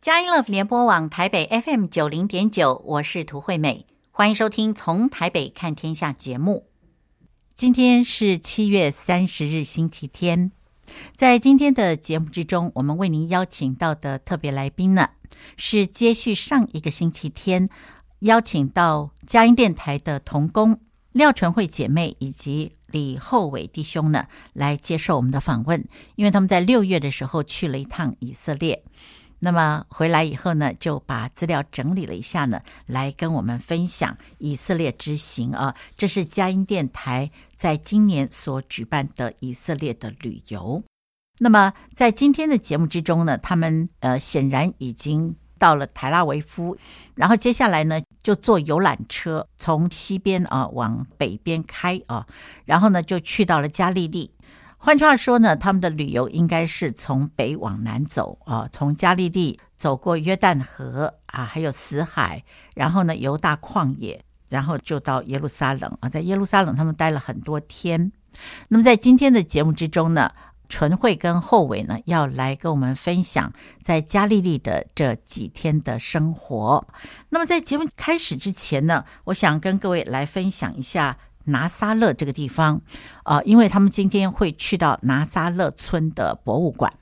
佳音乐联播网台北 FM 九零点九，我是涂惠美，欢迎收听《从台北看天下》节目。今天是七月三十日，星期天。在今天的节目之中，我们为您邀请到的特别来宾呢，是接续上一个星期天邀请到佳音电台的同工廖纯惠姐妹以及李厚伟弟兄呢，来接受我们的访问。因为他们在六月的时候去了一趟以色列，那么回来以后呢，就把资料整理了一下呢，来跟我们分享以色列之行啊。这是佳音电台在今年所举办的以色列的旅游。那么在今天的节目之中呢，他们呃显然已经到了台拉维夫，然后接下来呢就坐游览车从西边啊往北边开啊，然后呢就去到了加利利。换句话说呢，他们的旅游应该是从北往南走啊，从加利利走过约旦河啊，还有死海，然后呢犹大旷野，然后就到耶路撒冷啊，在耶路撒冷他们待了很多天。那么在今天的节目之中呢，纯惠跟厚伟呢，要来跟我们分享在加利利的这几天的生活。那么在节目开始之前呢，我想跟各位来分享一下拿撒勒这个地方啊、呃，因为他们今天会去到拿撒勒村的博物馆。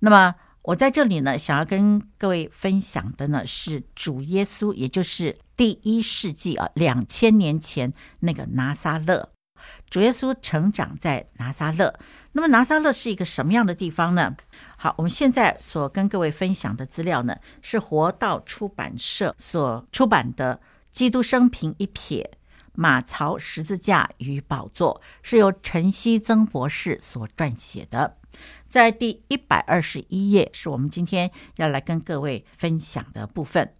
那么我在这里呢，想要跟各位分享的呢是主耶稣，也就是第一世纪啊，两千年前那个拿撒勒。主耶稣成长在拿撒勒，那么拿撒勒是一个什么样的地方呢？好，我们现在所跟各位分享的资料呢，是活道出版社所出版的《基督生平一瞥：马槽、十字架与宝座》，是由陈希曾博士所撰写的。在第一百二十一页，是我们今天要来跟各位分享的部分。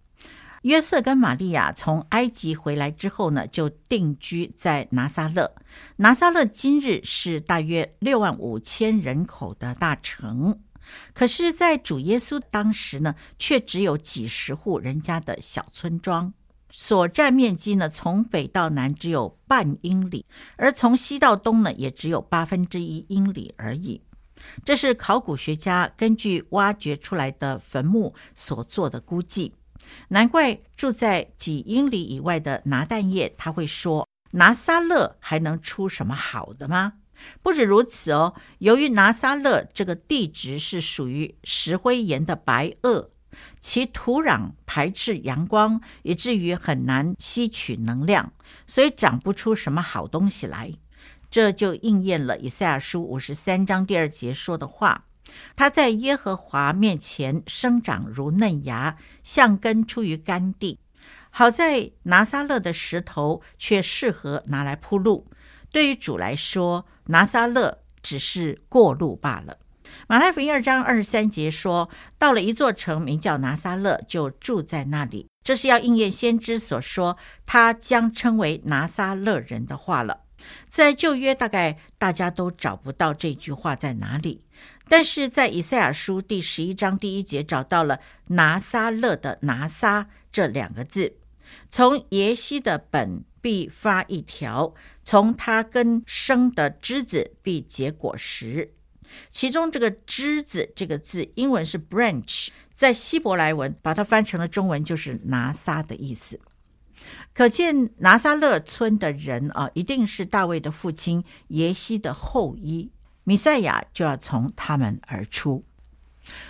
约瑟跟玛利亚从埃及回来之后呢，就定居在拿撒勒。拿撒勒今日是大约六万五千人口的大城，可是，在主耶稣当时呢，却只有几十户人家的小村庄，所占面积呢，从北到南只有半英里，而从西到东呢，也只有八分之一英里而已。这是考古学家根据挖掘出来的坟墓所做的估计。难怪住在几英里以外的拿但业他会说：“拿撒勒还能出什么好的吗？”不止如此哦，由于拿撒勒这个地址是属于石灰岩的白垩，其土壤排斥阳光，以至于很难吸取能量，所以长不出什么好东西来。这就应验了以赛亚书五十三章第二节说的话。他在耶和华面前生长如嫩芽，像根出于干地。好在拿撒勒的石头却适合拿来铺路。对于主来说，拿撒勒只是过路罢了。马太福音二章二十三节说：“到了一座城，名叫拿撒勒，就住在那里。”这是要应验先知所说他将称为拿撒勒人的话了。在旧约，大概大家都找不到这句话在哪里。但是在以赛亚书第十一章第一节找到了拿撒勒的拿撒这两个字，从耶西的本必发一条，从他根生的枝子必结果实。其中这个枝子这个字，英文是 branch，在希伯来文把它翻成了中文就是拿撒的意思。可见拿撒勒村的人啊，一定是大卫的父亲耶西的后裔。弥赛亚就要从他们而出。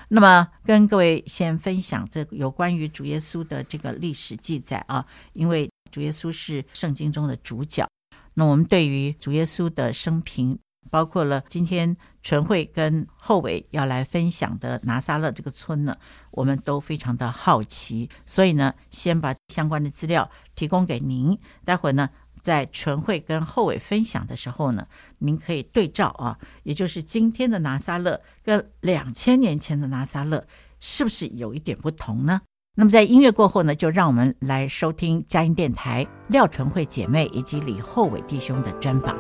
那么，跟各位先分享这有关于主耶稣的这个历史记载啊，因为主耶稣是圣经中的主角。那我们对于主耶稣的生平，包括了今天纯惠跟厚伟要来分享的拿撒勒这个村呢，我们都非常的好奇，所以呢，先把相关的资料提供给您。待会儿呢。在纯惠跟厚伟分享的时候呢，您可以对照啊，也就是今天的拿撒勒跟两千年前的拿撒勒是不是有一点不同呢？那么在音乐过后呢，就让我们来收听佳音电台廖纯惠姐妹以及李厚伟弟兄的专访。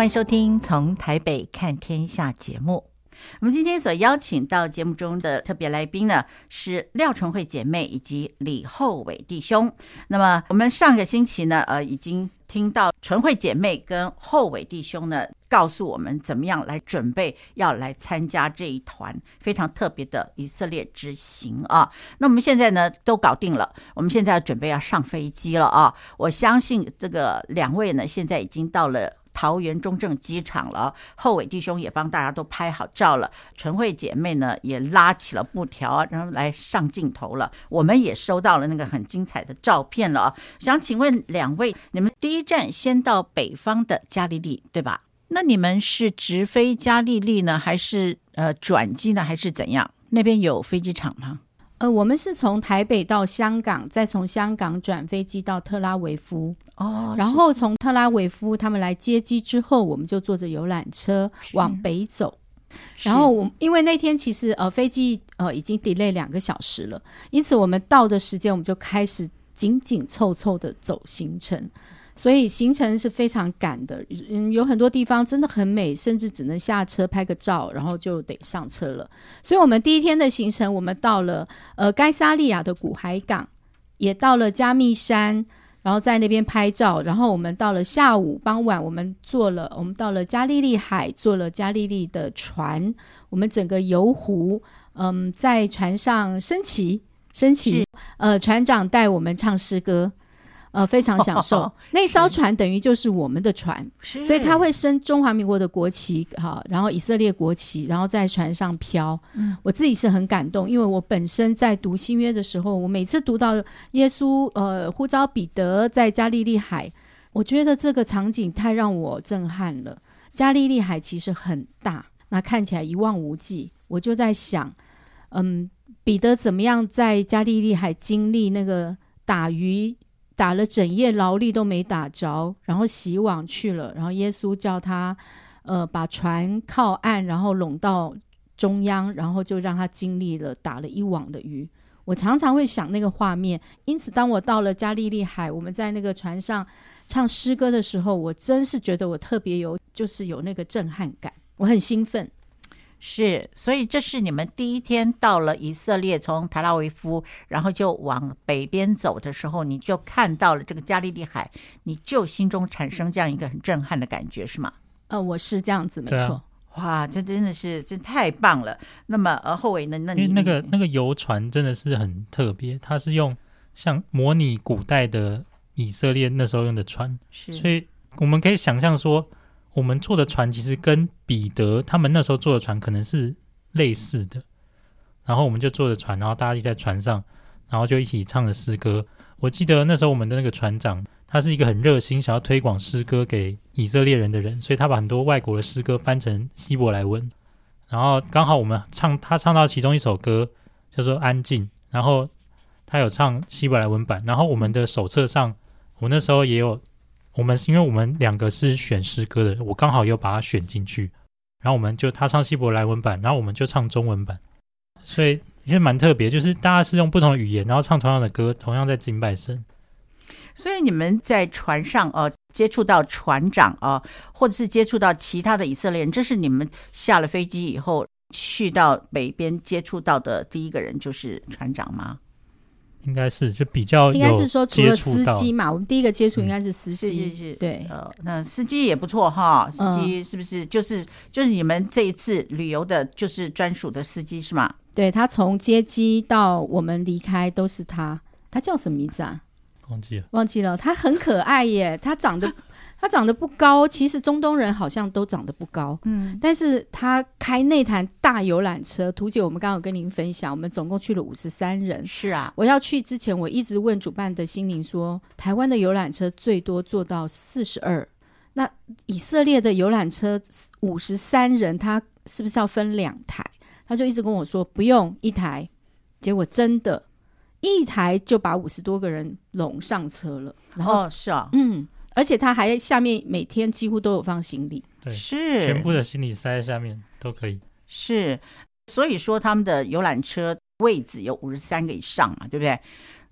欢迎收听《从台北看天下》节目。我们今天所邀请到节目中的特别来宾呢，是廖纯惠姐妹以及李厚伟弟兄。那么我们上个星期呢，呃，已经听到纯惠姐妹跟厚伟弟兄呢，告诉我们怎么样来准备要来参加这一团非常特别的以色列之行啊。那我们现在呢都搞定了，我们现在准备要上飞机了啊。我相信这个两位呢，现在已经到了。桃园中正机场了，后伟弟兄也帮大家都拍好照了，纯惠姐妹呢也拉起了布条，然后来上镜头了。我们也收到了那个很精彩的照片了。想请问两位，你们第一站先到北方的加利利，对吧？那你们是直飞加利利呢，还是呃转机呢，还是怎样？那边有飞机场吗？呃，我们是从台北到香港，再从香港转飞机到特拉维夫。哦，然后从特拉维夫他们来接机之后，我们就坐着游览车往北走。然后我因为那天其实呃飞机呃已经 delay 两个小时了，因此我们到的时间我们就开始紧紧凑凑的走行程。所以行程是非常赶的，嗯，有很多地方真的很美，甚至只能下车拍个照，然后就得上车了。所以，我们第一天的行程，我们到了呃该萨利亚的古海港，也到了加密山，然后在那边拍照。然后我们到了下午傍晚，我们坐了，我们到了加利利海，坐了加利利的船，我们整个游湖，嗯，在船上升旗，升旗，呃，船长带我们唱诗歌。呃，非常享受。哦、那艘船等于就是我们的船，所以它会升中华民国的国旗，哈，然后以色列国旗，然后在船上飘。嗯，我自己是很感动，因为我本身在读新约的时候，我每次读到耶稣呃呼召彼得在加利利海，我觉得这个场景太让我震撼了。加利利海其实很大，那看起来一望无际，我就在想，嗯，彼得怎么样在加利利海经历那个打鱼？打了整夜劳力都没打着，然后洗网去了。然后耶稣叫他，呃，把船靠岸，然后拢到中央，然后就让他经历了打了一网的鱼。我常常会想那个画面。因此，当我到了加利利海，我们在那个船上唱诗歌的时候，我真是觉得我特别有，就是有那个震撼感，我很兴奋。是，所以这是你们第一天到了以色列，从塔拉维夫，然后就往北边走的时候，你就看到了这个加利利海，你就心中产生这样一个很震撼的感觉，是吗？呃，我是这样子，没错。哇，这真的是这太棒了。那么，呃，后尾呢？那你那个那个游船真的是很特别，它是用像模拟古代的以色列那时候用的船，是，所以我们可以想象说。我们坐的船其实跟彼得他们那时候坐的船可能是类似的，然后我们就坐着船，然后大家就在船上，然后就一起唱着诗歌。我记得那时候我们的那个船长，他是一个很热心想要推广诗歌给以色列人的人，所以他把很多外国的诗歌翻成希伯来文。然后刚好我们唱，他唱到其中一首歌叫做《安静》，然后他有唱希伯来文版，然后我们的手册上，我那时候也有。我们是因为我们两个是选诗歌的，我刚好又把它选进去，然后我们就他唱希伯来文版，然后我们就唱中文版，所以也蛮特别，就是大家是用不同的语言，然后唱同样的歌，同样在敬拜神。所以你们在船上哦，接触到船长哦，或者是接触到其他的以色列人，这是你们下了飞机以后去到北边接触到的第一个人，就是船长吗？应该是就比较应该是说除了司机嘛，我们第一个接触应该是司机，嗯、是是是对，呃，那司机也不错哈，司机是不是就是、嗯、就是你们这一次旅游的，就是专属的司机是吗？对，他从接机到我们离开都是他，他叫什么名字啊？忘记了，忘记了，他很可爱耶，他长得。他长得不高，其实中东人好像都长得不高。嗯，但是他开那台大游览车，图姐，我们刚刚有跟您分享，我们总共去了五十三人。是啊，我要去之前，我一直问主办的心灵说，台湾的游览车最多做到四十二，那以色列的游览车五十三人，他是不是要分两台？他就一直跟我说不用一台，结果真的，一台就把五十多个人拢上车了。然后、哦、是啊，嗯。而且他还下面每天几乎都有放行李，对，是全部的行李塞在下面都可以。是，所以说他们的游览车位置有五十三个以上嘛，对不对？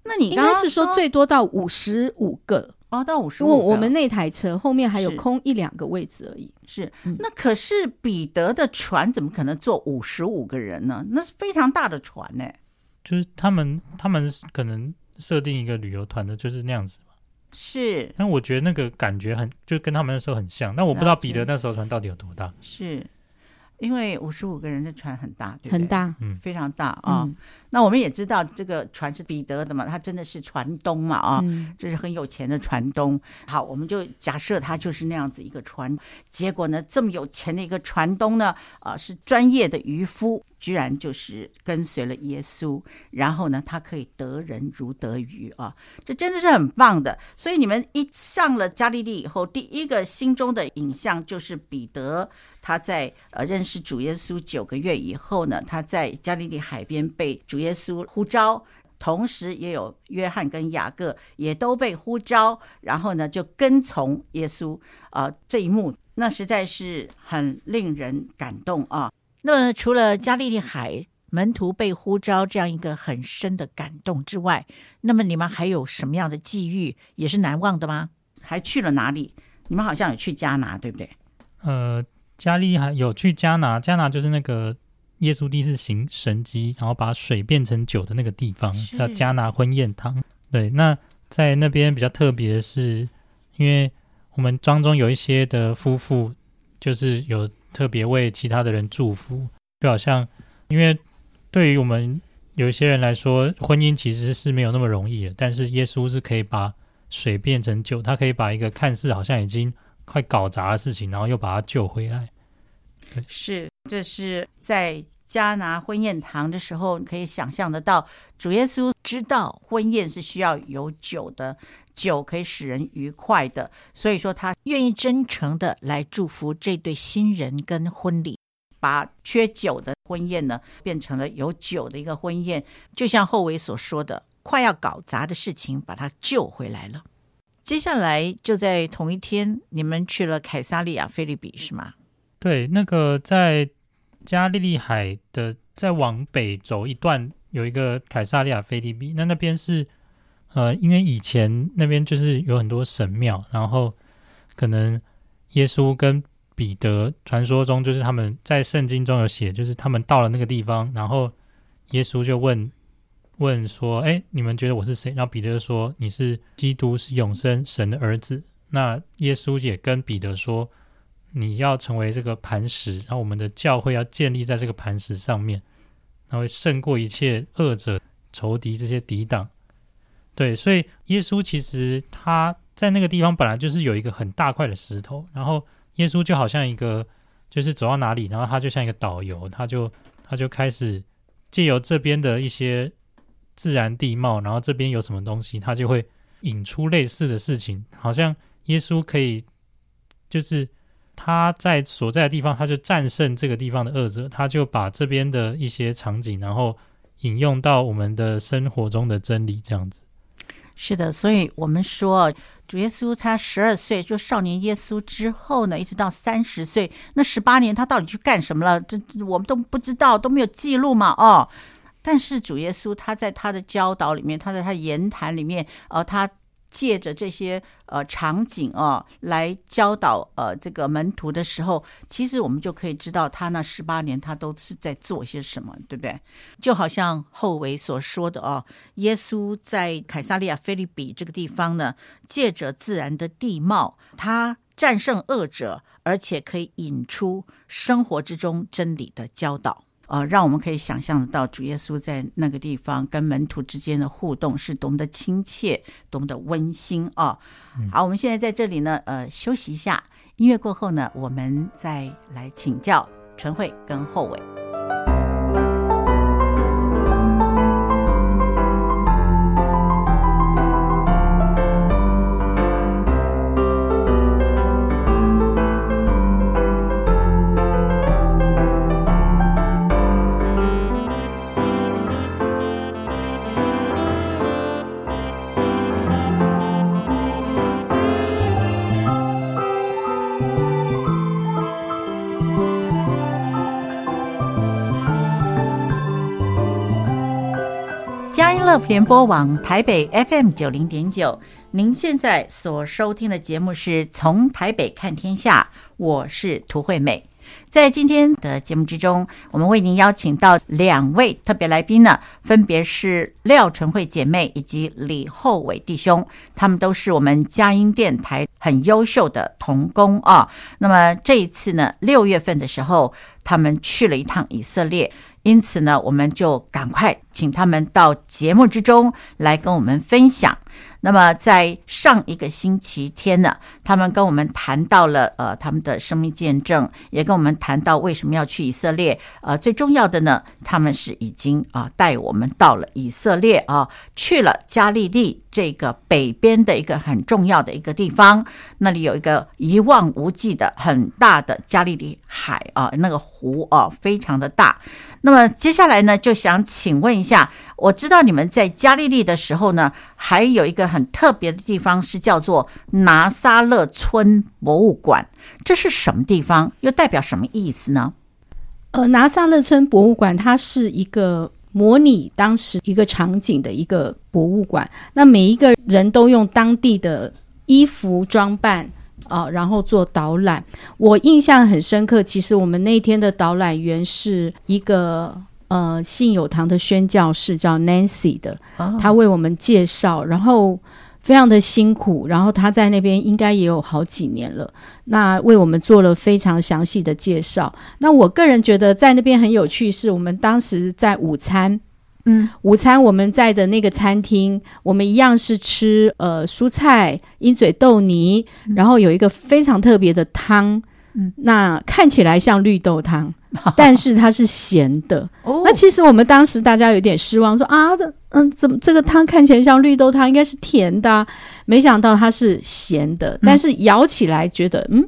那你刚刚应该是说最多到五十五个，哦，到五十五。因为我们那台车后面还有空一两个位置而已。是，嗯、那可是彼得的船怎么可能坐五十五个人呢？那是非常大的船呢。就是他们，他们可能设定一个旅游团的，就是那样子嘛。是，但我觉得那个感觉很，就跟他们那时候很像。那我不知道彼得那时候船到底有多大。是。因为五十五个人的船很大，对对？很大，嗯，非常大啊。嗯那我们也知道这个船是彼得的嘛，他真的是船东嘛啊，嗯、这是很有钱的船东。好，我们就假设他就是那样子一个船。结果呢，这么有钱的一个船东呢，啊，是专业的渔夫，居然就是跟随了耶稣，然后呢，他可以得人如得鱼啊，这真的是很棒的。所以你们一上了加利利以后，第一个心中的影像就是彼得，他在呃认识主耶稣九个月以后呢，他在加利利海边被主。主耶稣呼召，同时也有约翰跟雅各也都被呼召，然后呢就跟从耶稣啊、呃，这一幕那实在是很令人感动啊。那么除了加利利海门徒被呼召这样一个很深的感动之外，那么你们还有什么样的际遇也是难忘的吗？还去了哪里？你们好像有去加拿，对不对？呃，加利利海有去加拿，加拿就是那个。耶稣第一次行神迹，然后把水变成酒的那个地方叫加拿婚宴堂。对，那在那边比较特别的是，因为我们庄中有一些的夫妇，就是有特别为其他的人祝福，就好像因为对于我们有一些人来说，婚姻其实是没有那么容易的，但是耶稣是可以把水变成酒，他可以把一个看似好像已经快搞砸的事情，然后又把它救回来。是。这是在加拿婚宴堂的时候，可以想象得到，主耶稣知道婚宴是需要有酒的，酒可以使人愉快的，所以说他愿意真诚的来祝福这对新人跟婚礼，把缺酒的婚宴呢变成了有酒的一个婚宴，就像后维所说的，快要搞砸的事情把它救回来了。接下来就在同一天，你们去了凯撒利亚腓立比是吗？对，那个在。加利利海的再往北走一段，有一个凯撒利亚腓立比。那那边是，呃，因为以前那边就是有很多神庙，然后可能耶稣跟彼得传说中就是他们在圣经中有写，就是他们到了那个地方，然后耶稣就问问说：“哎，你们觉得我是谁？”然后彼得说：“你是基督，是永生神的儿子。”那耶稣也跟彼得说。你要成为这个磐石，然后我们的教会要建立在这个磐石上面，然后会胜过一切恶者、仇敌这些抵挡。对，所以耶稣其实他在那个地方本来就是有一个很大块的石头，然后耶稣就好像一个，就是走到哪里，然后他就像一个导游，他就他就开始借由这边的一些自然地貌，然后这边有什么东西，他就会引出类似的事情，好像耶稣可以就是。他在所在的地方，他就战胜这个地方的恶者，他就把这边的一些场景，然后引用到我们的生活中的真理，这样子。是的，所以我们说，主耶稣他十二岁就少年耶稣之后呢，一直到三十岁，那十八年他到底去干什么了？这我们都不知道，都没有记录嘛。哦，但是主耶稣他在他的教导里面，他在他言谈里面，呃，他。借着这些呃场景啊，来教导呃这个门徒的时候，其实我们就可以知道他那十八年他都是在做些什么，对不对？就好像后维所说的哦，耶稣在凯撒利亚腓立比这个地方呢，借着自然的地貌，他战胜恶者，而且可以引出生活之中真理的教导。呃，让我们可以想象得到主耶稣在那个地方跟门徒之间的互动是多么的亲切，多么的温馨啊！嗯、好，我们现在在这里呢，呃，休息一下，音乐过后呢，我们再来请教纯慧跟后伟。福联播网台北 FM 九零点九，您现在所收听的节目是从台北看天下，我是涂惠美。在今天的节目之中，我们为您邀请到两位特别来宾呢，分别是廖淳惠姐妹以及李厚伟弟兄，他们都是我们佳音电台很优秀的童工啊。那么这一次呢，六月份的时候，他们去了一趟以色列，因此呢，我们就赶快请他们到节目之中来跟我们分享。那么在上一个星期天呢，他们跟我们谈到了呃他们的生命见证，也跟我们谈到为什么要去以色列。呃，最重要的呢，他们是已经啊、带我们到了以色列啊、去了加利利这个北边的一个很重要的一个地方，那里有一个一望无际的很大的加利利海啊、那个湖啊、非常的大。那么接下来呢，就想请问一，下我知道你们在加利利的时候呢，还有一个。很特别的地方是叫做拿撒勒村博物馆，这是什么地方？又代表什么意思呢？呃，拿撒勒村博物馆它是一个模拟当时一个场景的一个博物馆。那每一个人都用当地的衣服装扮啊、然后做导览。我印象很深刻，其实我们那天的导览员是一个。呃，信友堂的宣教士叫 Nancy 的，他为我们介绍，然后非常的辛苦，然后他在那边应该也有好几年了，那为我们做了非常详细的介绍。那我个人觉得在那边很有趣，是我们当时在午餐，嗯，午餐我们在的那个餐厅，我们一样是吃呃蔬菜鹰嘴豆泥，然后有一个非常特别的汤，嗯，那看起来像绿豆汤。但是它是咸的，哦、那其实我们当时大家有点失望，说啊，这嗯，怎么这个汤看起来像绿豆汤，应该是甜的，啊，没想到它是咸的。但是咬起来觉得，嗯，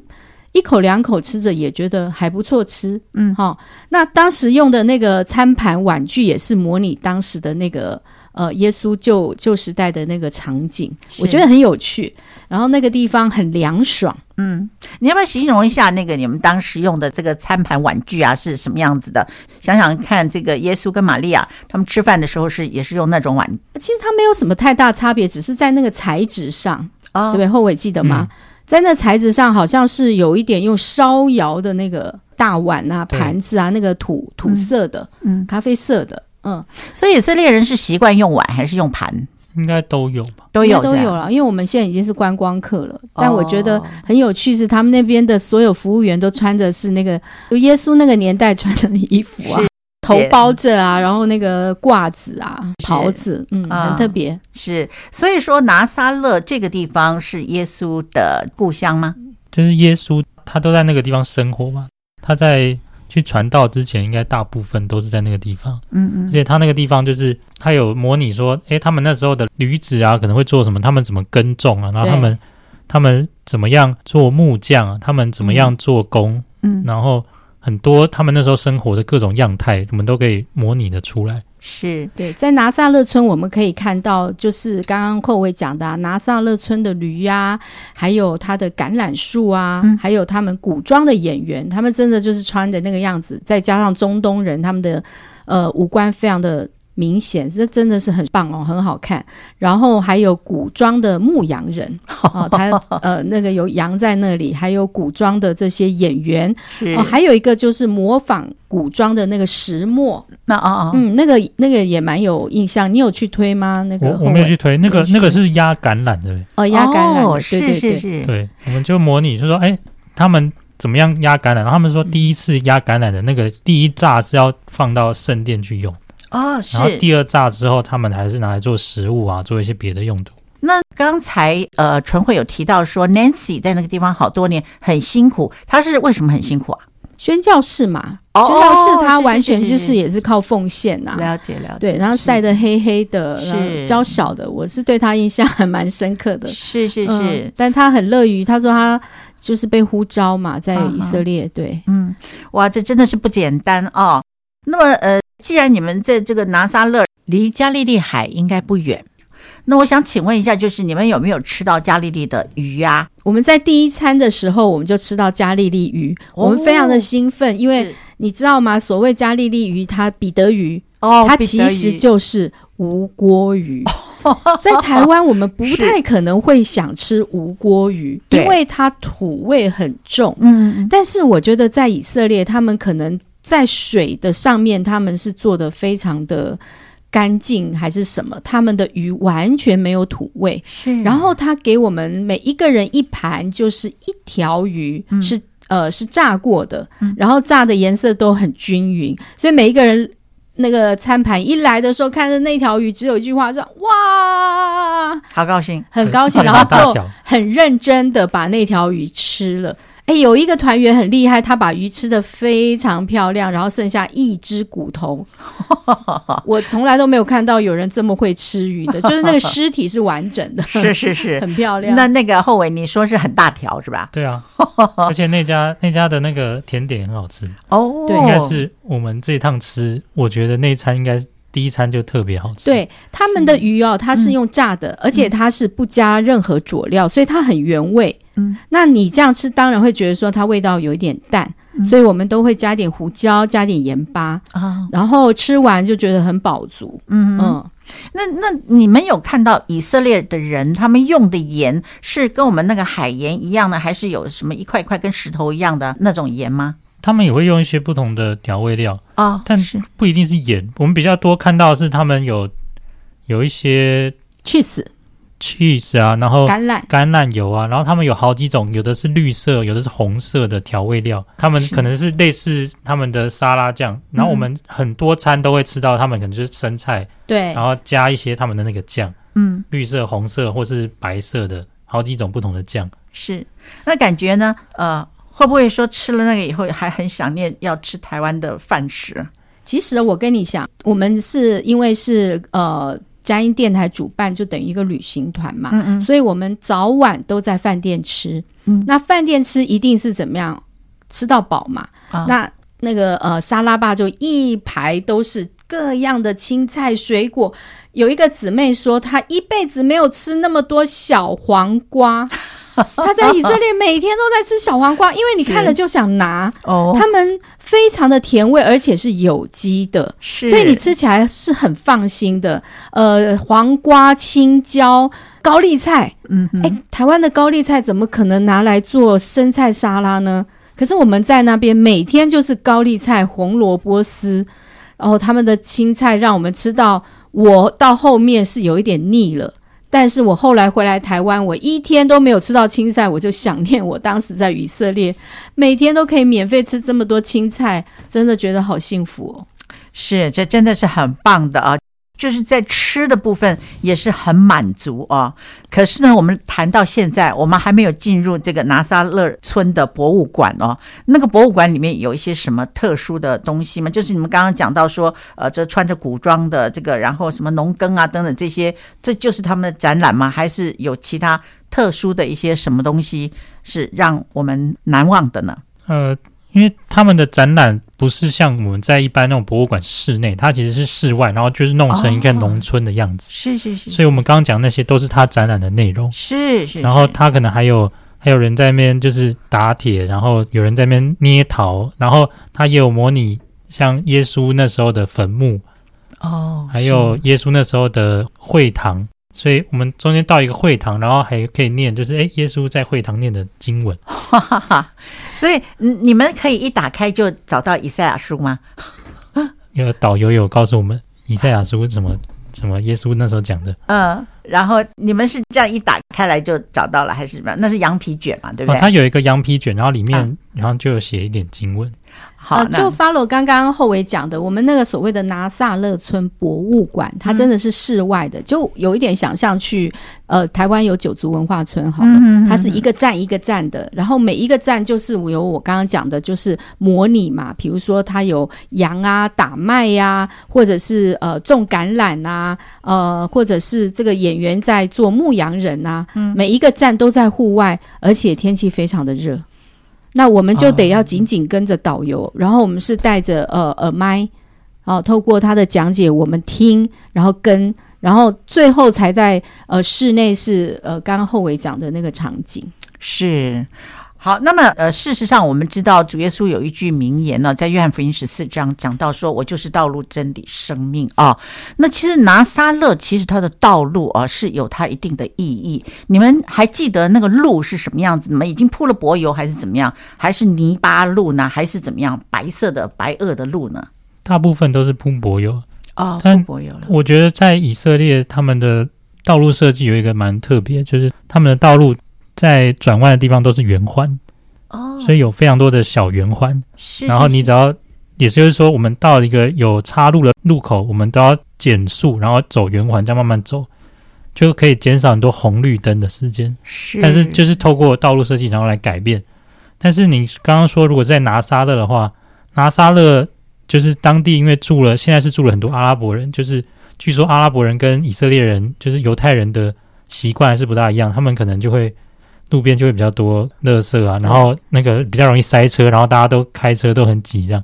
一口两口吃着也觉得还不错吃，嗯，好，哦。那当时用的那个餐盘碗具也是模拟当时的那个。呃，耶稣旧旧时代的那个场景，我觉得很有趣。然后那个地方很凉爽，嗯，你要不要形容一下那个你们当时用的这个餐盘碗具啊是什么样子的？想想看，这个耶稣跟玛利亚他们吃饭的时候是也是用那种碗？其实它没有什么太大差别，只是在那个材质上，哦、对不对？后尾记得吗？嗯、在那材质上好像是有一点用烧窑的那个大碗啊、盘子啊，那个土土色的，嗯，咖啡色的。嗯，所以以色列人是习惯用碗还是用盘？应该都有吧，都有都有了。因为我们现在已经是观光客了，但我觉得很有趣是，他们那边的所有服务员都穿的是那个耶稣那个年代穿的衣服啊，头包着啊，然后那个褂子啊，袍子，嗯，很特别。是，所以说拿撒勒这个地方是耶稣的故乡吗？就是耶稣他都在那个地方生活嘛，他在。去传道之前，应该大部分都是在那个地方。嗯嗯，而且他那个地方就是他有模拟说，诶，他们那时候的驴子啊，可能会做什么？他们怎么耕种啊？然后他们他们怎么样做木匠啊？他们怎么样做工？嗯，然后很多他们那时候生活的各种样态，我们都可以模拟的出来。是对，在拿撒勒村我们可以看到，就是刚刚寇伟讲的、啊、拿撒勒村的驴呀、啊，还有它的橄榄树啊，嗯、还有他们古装的演员，他们真的就是穿的那个样子，再加上中东人，他们的呃五官非常的。明显，这真的是很棒哦，很好看。然后还有古装的牧羊人啊，他呃那个有羊在那里，还有古装的这些演员哦，还有一个就是模仿古装的那个石磨。那啊啊，嗯，那个那个也蛮有印象。你有去推吗？那个我，我没有去推，那个那个是压橄榄的哦，压橄榄的，对对对对，对，我们就模拟，就说哎，他们怎么样压橄榄？然后他们说第一次压橄榄的那个第一炸是要放到圣殿去用。哦，是。然后第二炸之后，他们还是拿来做食物啊，做一些别的用途。那刚才呃，纯惠有提到说，Nancy 在那个地方好多年，很辛苦。他是为什么很辛苦啊？宣教士嘛，哦、宣教士他完全就是也是靠奉献呐、啊。了解了解。对，然后晒得黑黑的，是然后娇小的，我是对他印象还蛮深刻的。是是是、嗯，但他很乐于，他说他就是被呼召嘛，在以色列。嗯、对，嗯，哇，这真的是不简单哦。那么呃。既然你们在这个拿撒勒离加利利海应该不远，那我想请问一下，就是你们有没有吃到加利利的鱼呀、啊？我们在第一餐的时候，我们就吃到加利利鱼，哦、我们非常的兴奋，因为你知道吗？所谓加利利鱼，它彼得鱼哦，它其实就是无锅鱼。在台湾，我们不太可能会想吃无锅鱼，因为它土味很重。嗯，但是我觉得在以色列，他们可能在水的上面，他们是做的非常的干净，还是什么？他们的鱼完全没有土味。是，然后他给我们每一个人一盘，就是一条鱼，嗯、是呃是炸过的，然后炸的颜色都很均匀，所以每一个人。那个餐盘一来的时候，看着那条鱼，只有一句话说：“哇，好高兴，很高兴。”然后就很认真的把那条鱼吃了。哎，有一个团员很厉害，他把鱼吃的非常漂亮，然后剩下一只骨头。我从来都没有看到有人这么会吃鱼的，就是那个 尸体是完整的，是是是，很漂亮。那那个后尾你说是很大条是吧？对啊，而且那家那家的那个甜点很好吃哦，对，应该是我们这一趟吃，我觉得那一餐应该第一餐就特别好吃。对，他们的鱼哦，它是用炸的，嗯、而且它是不加任何佐料，所以它很原味。嗯，那你这样吃，当然会觉得说它味道有一点淡，嗯、所以我们都会加点胡椒，加点盐巴啊，哦、然后吃完就觉得很饱足。嗯嗯，那那你们有看到以色列的人他们用的盐是跟我们那个海盐一样呢，还是有什么一块一块跟石头一样的那种盐吗？他们也会用一些不同的调味料啊，哦、但是不一定是盐。我们比较多看到的是他们有有一些 cheese。Cheese 啊，然后橄榄橄榄油啊，然后他们有好几种，有的是绿色，有的是红色的调味料，他们可能是类似他们的沙拉酱。然后我们很多餐都会吃到，他们可能就是生菜，对，然后加一些他们的那个酱，嗯，绿色、红色或是白色的，好几种不同的酱。是，那感觉呢？呃，会不会说吃了那个以后还很想念要吃台湾的饭食？其实我跟你讲，我们是因为是呃。佳音电台主办就等于一个旅行团嘛，嗯嗯，所以我们早晚都在饭店吃。嗯，那饭店吃一定是怎么样？吃到饱嘛。啊、那那个呃沙拉吧就一排都是各样的青菜水果。有一个姊妹说，她一辈子没有吃那么多小黄瓜。他在以色列每天都在吃小黄瓜，因为你看了就想拿。哦，他们非常的甜味，而且是有机的，是所以你吃起来是很放心的。呃，黄瓜、青椒、高丽菜，嗯哼，哎，台湾的高丽菜怎么可能拿来做生菜沙拉呢？可是我们在那边每天就是高丽菜、红萝卜丝，然后他们的青菜让我们吃到，我到后面是有一点腻了。但是我后来回来台湾，我一天都没有吃到青菜，我就想念我当时在以色列，每天都可以免费吃这么多青菜，真的觉得好幸福。是，这真的是很棒的啊。就是在吃的部分也是很满足哦。可是呢，我们谈到现在，我们还没有进入这个拿撒勒村的博物馆哦。那个博物馆里面有一些什么特殊的东西吗？就是你们刚刚讲到说，呃，这穿着古装的这个，然后什么农耕啊等等这些，这就是他们的展览吗？还是有其他特殊的一些什么东西是让我们难忘的呢？呃。因为他们的展览不是像我们在一般那种博物馆室内，它其实是室外，然后就是弄成一个农村的样子。哦、是是是。所以我们刚刚讲那些都是它展览的内容。是是，是。然后它可能还有还有人在那边就是打铁，然后有人在那边捏陶，然后它也有模拟像耶稣那时候的坟墓哦，还有耶稣那时候的会堂。所以我们中间到一个会堂，然后还可以念，就是哎，耶稣在会堂念的经文。哈哈哈。所以你们可以一打开就找到以赛亚书吗？有导游有告诉我们以赛亚书什么什么耶稣那时候讲的。嗯，然后你们是这样一打开来就找到了，还是什么？那是羊皮卷嘛，对不对？哦，它有一个羊皮卷，然后里面然后就有写一点经文。好，呃，就 follow 刚刚后尾讲的，我们那个所谓的拿撒勒村博物馆，它真的是室外的，嗯、就有一点想象去呃台湾有九族文化村好了，嗯、哼哼。它是一个站一个站的，然后每一个站就是有我刚刚讲的，就是模拟嘛，比如说它有羊啊打麦呀、啊，或者是呃种橄榄啊，呃或者是这个演员在做牧羊人啊，嗯、每一个站都在户外，而且天气非常的热。那我们就得要紧紧跟着导游，哦、然后我们是带着呃耳麦，哦，透过他的讲解我们听，然后跟，然后最后才在呃室内是呃刚刚后尾讲的那个场景。是，好，那么呃，事实上我们知道主耶稣有一句名言呢，在约翰福音十四章讲到说：“我就是道路、真理、生命啊。”那其实拿撒勒其实它的道路啊是有它一定的意义。你们还记得那个路是什么样子？你们已经铺了柏油还是怎么样？还是泥巴路呢？还是怎么样？白色的白垩的路呢？大部分都是铺柏油哦，铺柏油了。我觉得在以色列他们的道路设计有一个蛮特别，就是他们的道路。在转弯的地方都是圆环，哦，所以有非常多的小圆环。是，然后你只要，也就是说，我们到一个有岔路的路口，我们都要减速，然后走圆环，再慢慢走，就可以减少很多红绿灯的时间。是，但是就是透过道路设计，然后来改变。但是你刚刚说，如果在拿撒勒的话，拿撒勒就是当地因为住了，现在是住了很多阿拉伯人，就是据说阿拉伯人跟以色列人，就是犹太人的习惯还是不大一样，他们可能就会。路边就会比较多垃圾啊，然后那个比较容易塞车，然后大家都开车都很挤，这样。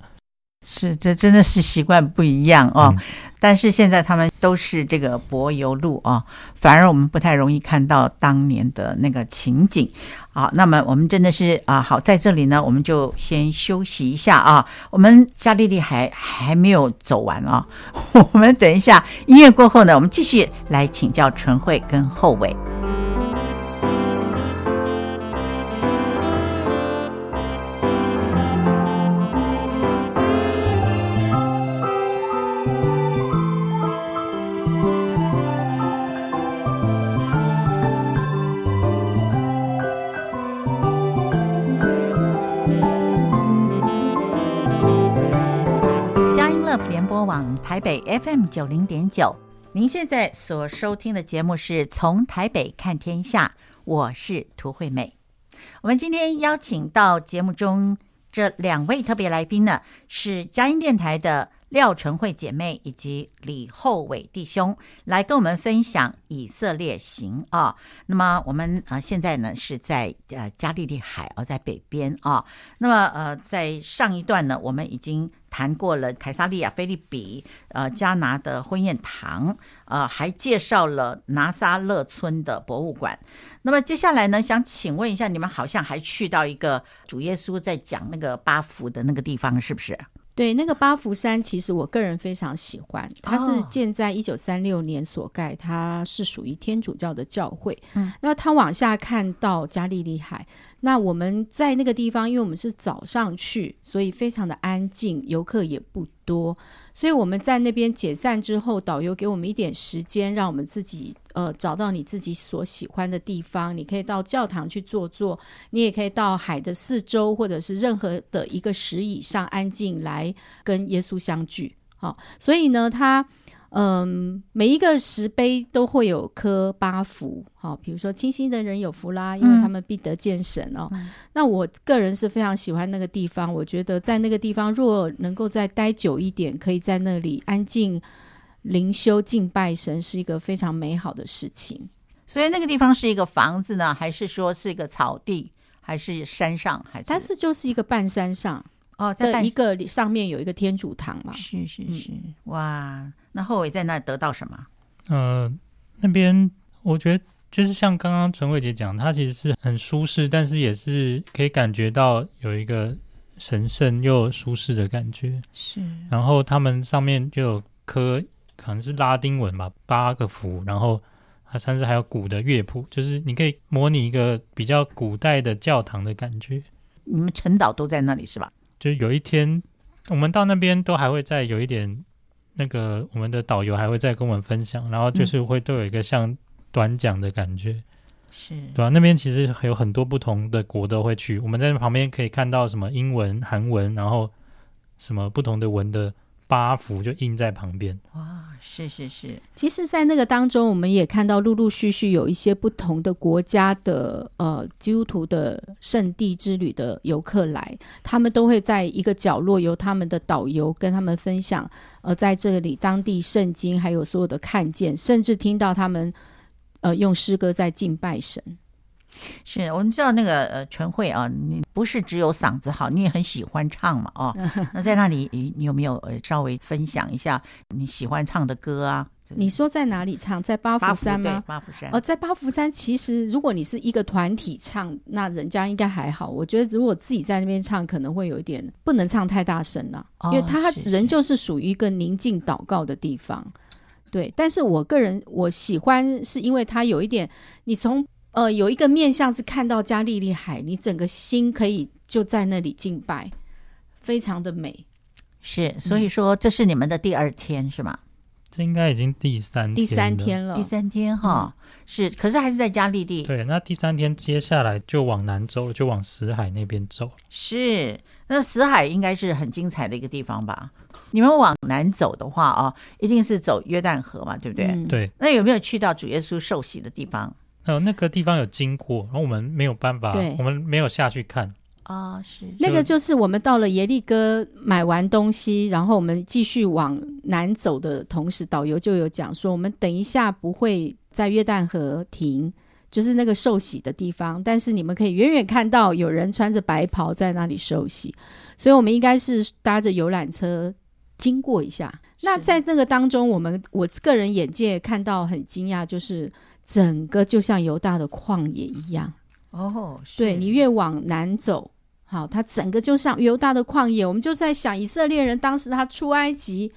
是，这真的是习惯不一样哦。嗯、但是现在他们都是这个柏油路啊、哦，反而我们不太容易看到当年的那个情景。好，那么我们真的是啊，好，在这里呢，我们就先休息一下啊。我们夏丽丽还还没有走完啊、哦，我们等一下音乐过后呢，我们继续来请教纯慧跟后伟。台北 FM 九零点九，您现在所收听的节目是从台北看天下，我是涂惠美。我们今天邀请到节目中这两位特别来宾呢，是佳音电台的。廖纯慧姐妹以及李厚伟弟兄来跟我们分享以色列行啊。那么我们呃现在呢是在呃加利利海哦，在北边啊。那么呃在上一段呢，我们已经谈过了凯撒利亚菲利比呃加拿的婚宴堂，呃还介绍了拿撒勒村的博物馆。那么接下来呢，想请问一下，你们好像还去到一个主耶稣在讲那个巴福的那个地方，是不是？对，那个八福山，其实我个人非常喜欢。它是建在一九三六年所盖，它是属于天主教的教会。嗯，那它往下看到加利利海。那我们在那个地方，因为我们是早上去，所以非常的安静，游客也不多。所以我们在那边解散之后，导游给我们一点时间，让我们自己呃找到你自己所喜欢的地方。你可以到教堂去坐坐，你也可以到海的四周，或者是任何的一个石椅上安静来跟耶稣相聚。好，所以呢，他。嗯，每一个石碑都会有刻八福，好，比如说清心的人有福啦，因为他们必得见神哦。嗯、那我个人是非常喜欢那个地方，我觉得在那个地方若能够再待久一点，可以在那里安静灵修敬拜神，是一个非常美好的事情。所以那个地方是一个房子呢，还是说是一个草地，还是山上，还是？但是就是一个半山上哦，在一个上面有一个天主堂嘛。是是是，嗯、哇。那后伟在那得到什么？呃，那边我觉得就是像刚刚陈慧姐讲，它其实是很舒适，但是也是可以感觉到有一个神圣又舒适的感觉。是。然后他们上面就有刻，可能是拉丁文吧，八个符，然后它甚至还有古的乐谱，就是你可以模拟一个比较古代的教堂的感觉。你们晨祷都在那里是吧？就有一天我们到那边都还会再有一点。那个我们的导游还会再跟我们分享，然后就是会都有一个像短讲的感觉，是、嗯、对吧、啊？那边其实还有很多不同的国都会去，我们在旁边可以看到什么英文、韩文，然后什么不同的文的。八幅就印在旁边，哇，是是是。其实，在那个当中，我们也看到陆陆续续有一些不同的国家的呃基督徒的圣地之旅的游客来，他们都会在一个角落由他们的导游跟他们分享，呃，在这里当地圣经还有所有的看见，甚至听到他们呃用诗歌在敬拜神。是我们知道那个呃陈慧啊，你不是只有嗓子好，你也很喜欢唱嘛哦。那在那里你有没有呃稍微分享一下你喜欢唱的歌啊？你说在哪里唱？在八福山吗？八福山。哦，在八福山，其实如果你是一个团体唱，那人家应该还好。我觉得如果自己在那边唱，可能会有一点不能唱太大声了，哦、因为他人就是属于一个宁静祷告的地方。对，但是我个人我喜欢，是因为他有一点，你从呃有一个面向是看到加利利海，你整个心可以就在那里敬拜，非常的美。是，所以说这是你们的第二天、嗯、是吗？这应该已经第三天第三天了，第三天哈，嗯、是，可是还是在加利利。对，那第三天接下来就往南走，就往死海那边走。是，那死海应该是很精彩的一个地方吧？你们往南走的话啊，一定是走约旦河嘛，对不对？嗯、对。那有没有去到主耶稣受洗的地方？呃，那个地方有经过，然后我们没有办法，对我们没有下去看。啊，是那个，就是我们到了耶利哥买完东西，然后我们继续往南走的同时，导游就有讲说，我们等一下不会在约旦河停，就是那个受洗的地方，但是你们可以远远看到有人穿着白袍在那里受洗，所以我们应该是搭着游览车经过一下。那在那个当中，我们我个人眼界看到很惊讶，就是整个就像犹大的旷野一样哦，对，你越往南走。好，它整个就像犹大的旷野，我们就在想以色列人当时他出埃及，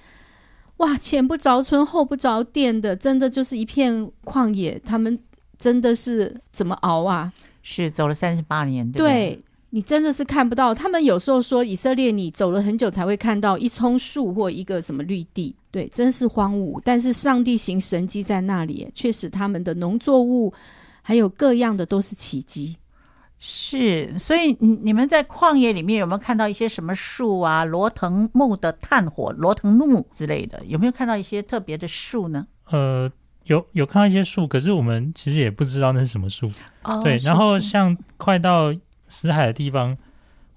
哇，前不着村后不着店的，真的就是一片旷野。他们真的是怎么熬啊？是走了三十八年，对？对，你真的是看不到。他们有时候说以色列，你走了很久才会看到一丛树或一个什么绿地，对，真是荒芜。但是上帝行神迹在那里，确实他们的农作物还有各样的都是奇迹。是，所以你你们在旷野里面有没有看到一些什么树啊？罗藤木的炭火，罗藤木之类的，有没有看到一些特别的树呢？呃，有有看到一些树，可是我们其实也不知道那是什么树。哦，对，然后像快到死海的地方，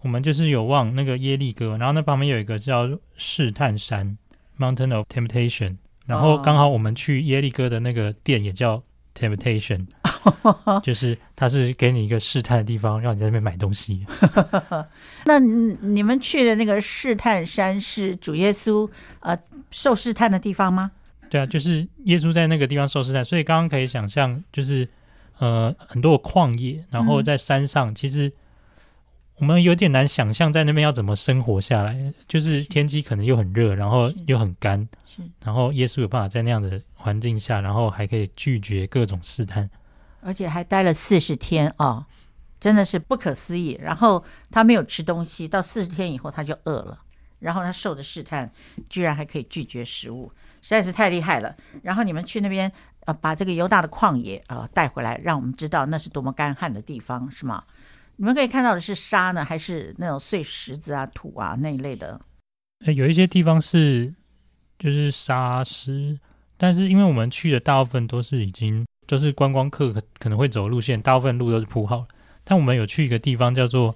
我们就是有望那个耶利哥，然后那旁边有一个叫试探山 （Mountain of Temptation），然后刚好我们去耶利哥的那个店也叫 Temptation。就是他是给你一个试探的地方，让你在那边买东西。那你们去的那个试探山是主耶稣呃受试探的地方吗？对啊，就是耶稣在那个地方受试探，所以刚刚可以想象，就是呃很多旷野，然后在山上，嗯、其实我们有点难想象在那边要怎么生活下来。就是天气可能又很热，然后又很干，然后耶稣有办法在那样的环境下，然后还可以拒绝各种试探。而且还待了四十天哦，真的是不可思议。然后他没有吃东西，到四十天以后他就饿了。然后他受的试探，居然还可以拒绝食物，实在是太厉害了。然后你们去那边，呃，把这个犹大的旷野啊、呃、带回来，让我们知道那是多么干旱的地方，是吗？你们可以看到的是沙呢，还是那种碎石子啊、土啊那一类的？呃，有一些地方是就是沙石，但是因为我们去的大部分都是已经。就是观光客可可能会走路线，大部分路都是铺好了。但我们有去一个地方叫做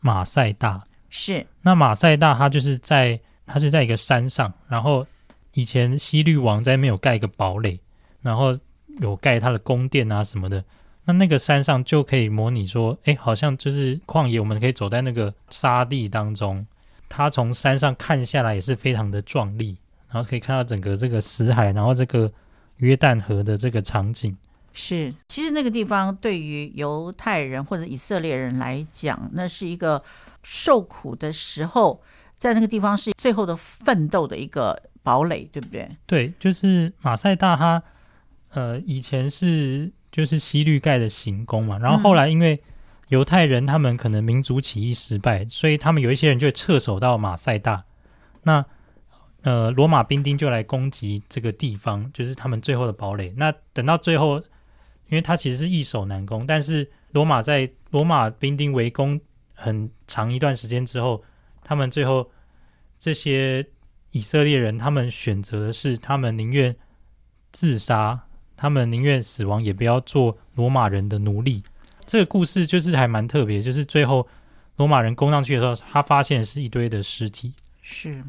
马赛大，是那马赛大，它就是在它是在一个山上，然后以前西律王在那边有盖一个堡垒，然后有盖他的宫殿啊什么的。那那个山上就可以模拟说，哎，好像就是旷野，我们可以走在那个沙地当中，它从山上看下来也是非常的壮丽，然后可以看到整个这个死海，然后这个。约旦河的这个场景是，其实那个地方对于犹太人或者以色列人来讲，那是一个受苦的时候，在那个地方是最后的奋斗的一个堡垒，对不对？对，就是马赛大哈，呃，以前是就是西律盖的行宫嘛，然后后来因为犹太人他们可能民族起义失败，所以他们有一些人就会撤守到马赛大，那。呃，罗马兵丁就来攻击这个地方，就是他们最后的堡垒。那等到最后，因为他其实是易守难攻，但是罗马在罗马兵丁围攻很长一段时间之后，他们最后这些以色列人，他们选择的是，他们宁愿自杀，他们宁愿死亡，也不要做罗马人的奴隶。这个故事就是还蛮特别，就是最后罗马人攻上去的时候，他发现是一堆的尸体。是。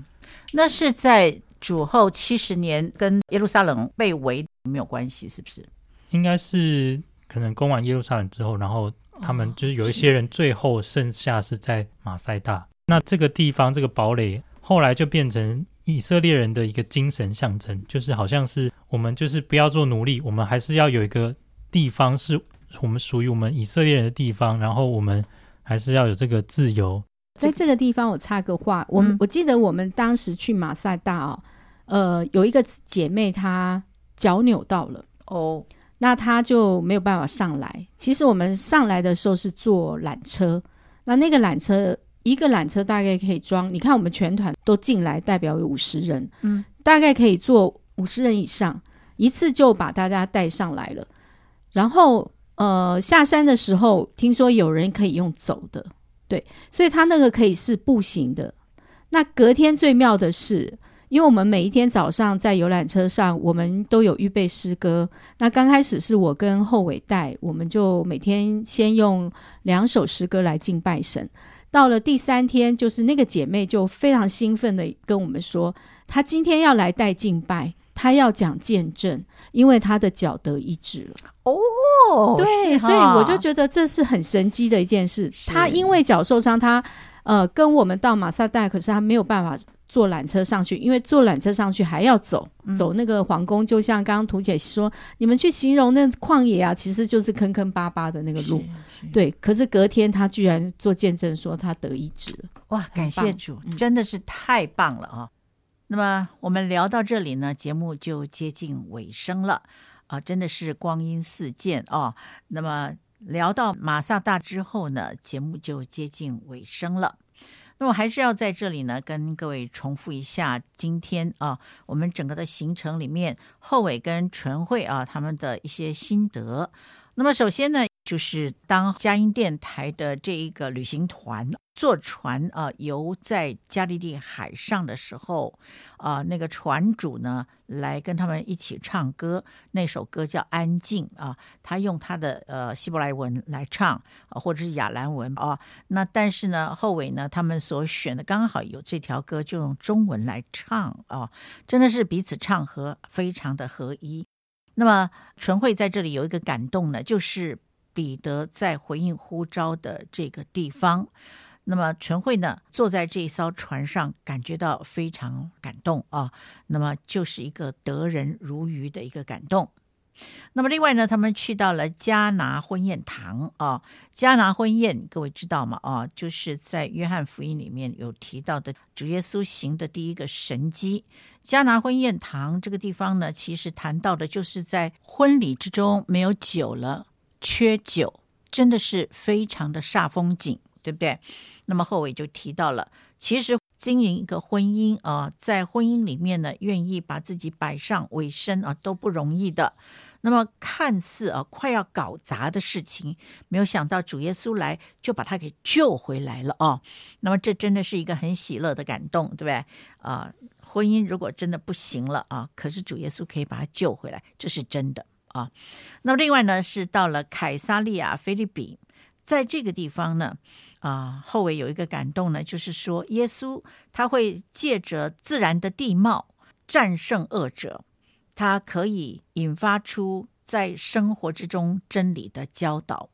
那是在主后七十年，跟耶路撒冷被围没有关系，是不是？应该是可能攻完耶路撒冷之后，然后他们就是有一些人最后剩下是在马赛大。那这个地方这个堡垒后来就变成以色列人的一个精神象征，就是好像是我们就是不要做奴隶，我们还是要有一个地方是我们属于我们以色列人的地方，然后我们还是要有这个自由。在这个地方，我插个话，我们、嗯、我记得我们当时去马赛大哦，呃，有一个姐妹她脚扭到了哦，那她就没有办法上来。其实我们上来的时候是坐缆车，那那个缆车一个缆车大概可以装，你看我们全团都进来，代表有五十人，嗯，大概可以坐五十人以上，一次就把大家带上来了。然后呃下山的时候，听说有人可以用走的。对，所以他那个可以是步行的。那隔天最妙的是，因为我们每一天早上在游览车上，我们都有预备诗歌。那刚开始是我跟后尾带，我们就每天先用两首诗歌来敬拜神。到了第三天，就是那个姐妹就非常兴奋的跟我们说，她今天要来带敬拜。她要讲见证，因为她的脚得医治了。哦，对，所以我就觉得这是很神迹的一件事。她因为脚受伤，她呃跟我们到马萨代，可是她没有办法坐缆车上去，因为坐缆车上去还要走、嗯、走那个皇宫，就像刚刚图姐说，你们去形容那旷野啊，其实就是坑坑巴巴的那个路。对，可是隔天他居然做见证说他得医治了。哇，感谢主，真的是太棒了啊！那么我们聊到这里呢，节目就接近尾声了啊，真的是光阴似箭哦。那么聊到马萨大之后呢，节目就接近尾声了。那么还是要在这里呢，跟各位重复一下今天啊，我们整个的行程里面，后伟跟纯慧啊他们的一些心得。那么首先呢，就是当佳音电台的这一个旅行团坐船啊游在加利利海上的时候，啊，那个船主呢来跟他们一起唱歌，那首歌叫《安静》啊，他用他的呃希伯来文来唱，或者是亚兰文啊。那但是呢，后尾呢他们所选的刚好有这条歌，就用中文来唱啊，真的是彼此唱和，非常的合一。那么纯慧在这里有一个感动呢，就是。彼得在回应呼召的这个地方，那么纯慧呢坐在这一艘船上，感觉到非常感动啊。那么就是一个得人如鱼的一个感动。那么另外呢，他们去到了迦拿婚宴堂啊。迦拿婚宴，各位知道吗？啊，就是在约翰福音里面有提到的主耶稣行的第一个神迹。迦拿婚宴堂这个地方呢，其实谈到的就是在婚礼之中没有酒了。缺酒真的是非常的煞风景，对不对？那么后伟就提到了，其实经营一个婚姻啊，在婚姻里面呢，愿意把自己摆上尾声啊，都不容易的。那么看似啊快要搞砸的事情，没有想到主耶稣来就把他给救回来了啊。那么这真的是一个很喜乐的感动，对不对？啊，婚姻如果真的不行了啊，可是主耶稣可以把他救回来，这是真的。啊，那么另外呢，是到了凯撒利亚腓立比，在这个地方呢，啊，后尾有一个感动呢，就是说耶稣他会借着自然的地貌战胜恶者，他可以引发出在生活之中真理的教导。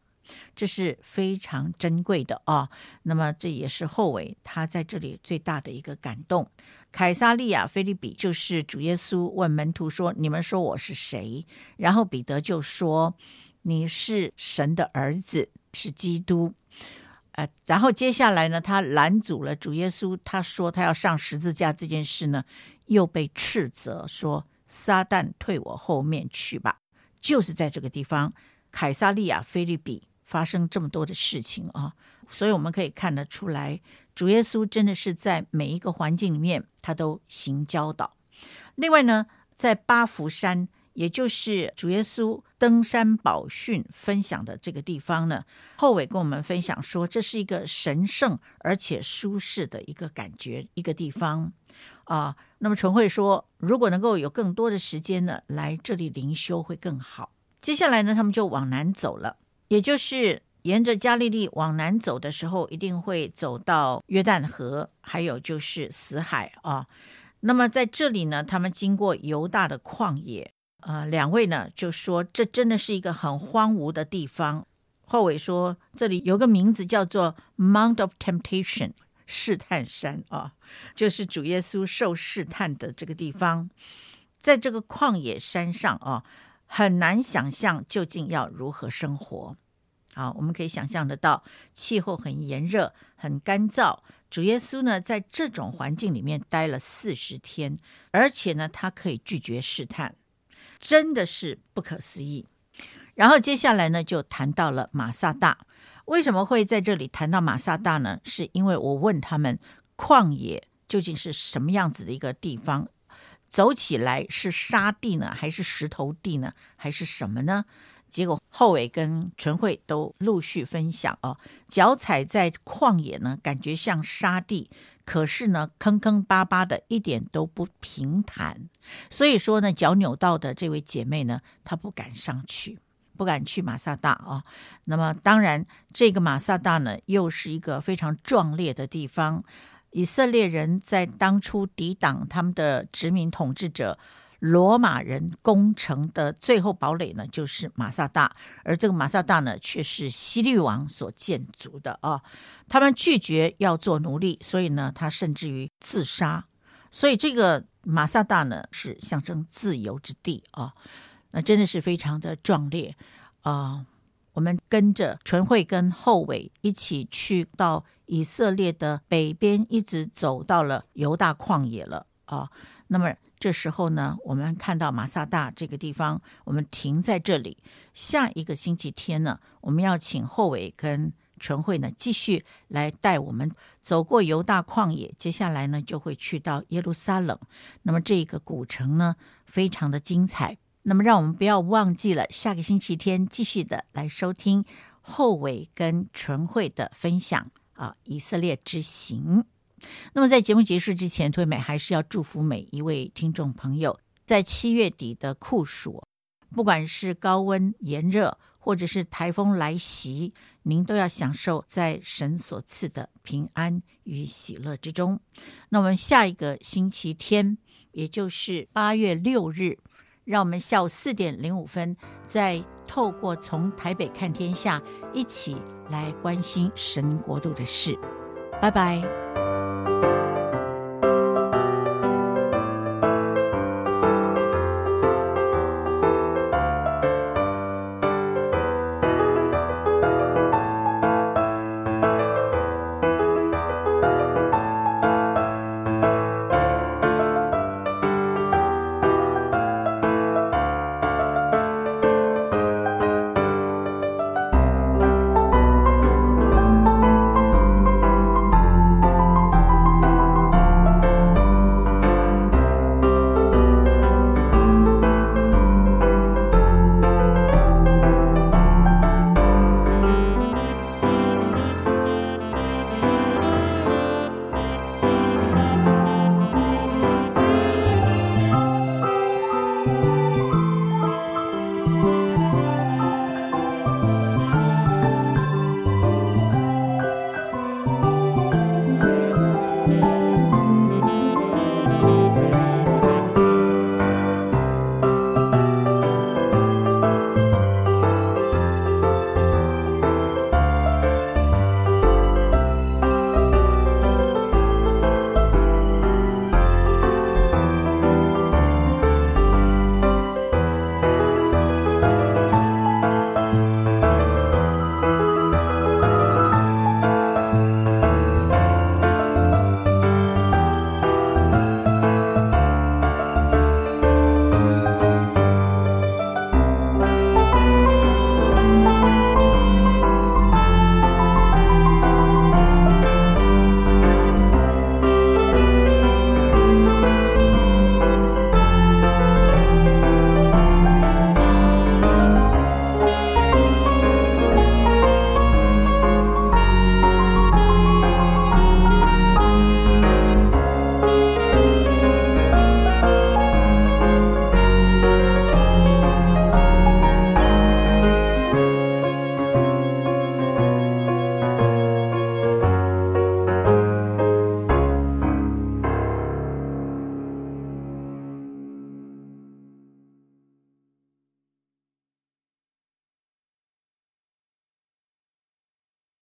这是非常珍贵的啊！那么这也是后尾他在这里最大的一个感动。凯撒利亚菲利比就是主耶稣问门徒说：“你们说我是谁？”然后彼得就说：“你是神的儿子，是基督。”呃，然后接下来呢，他拦阻了主耶稣，他说他要上十字架这件事呢，又被斥责说：“撒旦退我后面去吧！”就是在这个地方，凯撒利亚菲利比。发生这么多的事情啊，所以我们可以看得出来，主耶稣真的是在每一个环境里面，他都行教导。另外呢，在巴福山，也就是主耶稣登山宝训分享的这个地方呢，后伟跟我们分享说，这是一个神圣而且舒适的一个感觉一个地方啊。那么纯慧说，如果能够有更多的时间呢，来这里灵修会更好。接下来呢，他们就往南走了。也就是沿着加利利往南走的时候，一定会走到约旦河，还有就是死海啊。那么在这里呢，他们经过犹大的旷野，呃，两位呢就说这真的是一个很荒芜的地方。后尾说这里有个名字叫做 Mount of Temptation，试探山啊，就是主耶稣受试探的这个地方，在这个旷野山上啊，很难想象究竟要如何生活。好，我们可以想象得到，气候很炎热，很干燥。主耶稣呢，在这种环境里面待了四十天，而且呢，他可以拒绝试探，真的是不可思议。然后接下来呢，就谈到了马萨大。为什么会在这里谈到马萨大呢？是因为我问他们，旷野究竟是什么样子的一个地方？走起来是沙地呢，还是石头地呢，还是什么呢？结果后尾跟纯慧都陆续分享哦，脚踩在旷野呢，感觉像沙地，可是呢，坑坑巴巴的，一点都不平坦。所以说呢，脚扭到的这位姐妹呢，她不敢上去，不敢去马萨大啊。那么当然，这个马萨大呢，又是一个非常壮烈的地方。以色列人在当初抵挡他们的殖民统治者。罗马人攻城的最后堡垒呢，就是马萨大，而这个马萨大呢，却是希律王所建筑的啊。他们拒绝要做奴隶，所以呢，他甚至于自杀。所以这个马萨大呢，是象征自由之地啊。那真的是非常的壮烈啊。我们跟着纯慧跟后尾一起去到以色列的北边，一直走到了犹大旷野了啊。那么。这时候呢，我们看到马萨大这个地方，我们停在这里。下一个星期天呢，我们要请后尾跟纯慧呢继续来带我们走过犹大旷野，接下来呢就会去到耶路撒冷。那么这个古城呢，非常的精彩。那么让我们不要忘记了，下个星期天继续的来收听后尾跟纯慧的分享啊，以色列之行。那么，在节目结束之前，推美还是要祝福每一位听众朋友，在七月底的酷暑，不管是高温炎热，或者是台风来袭，您都要享受在神所赐的平安与喜乐之中。那我们下一个星期天，也就是八月六日，让我们下午四点零五分，再透过从台北看天下，一起来关心神国度的事。拜拜。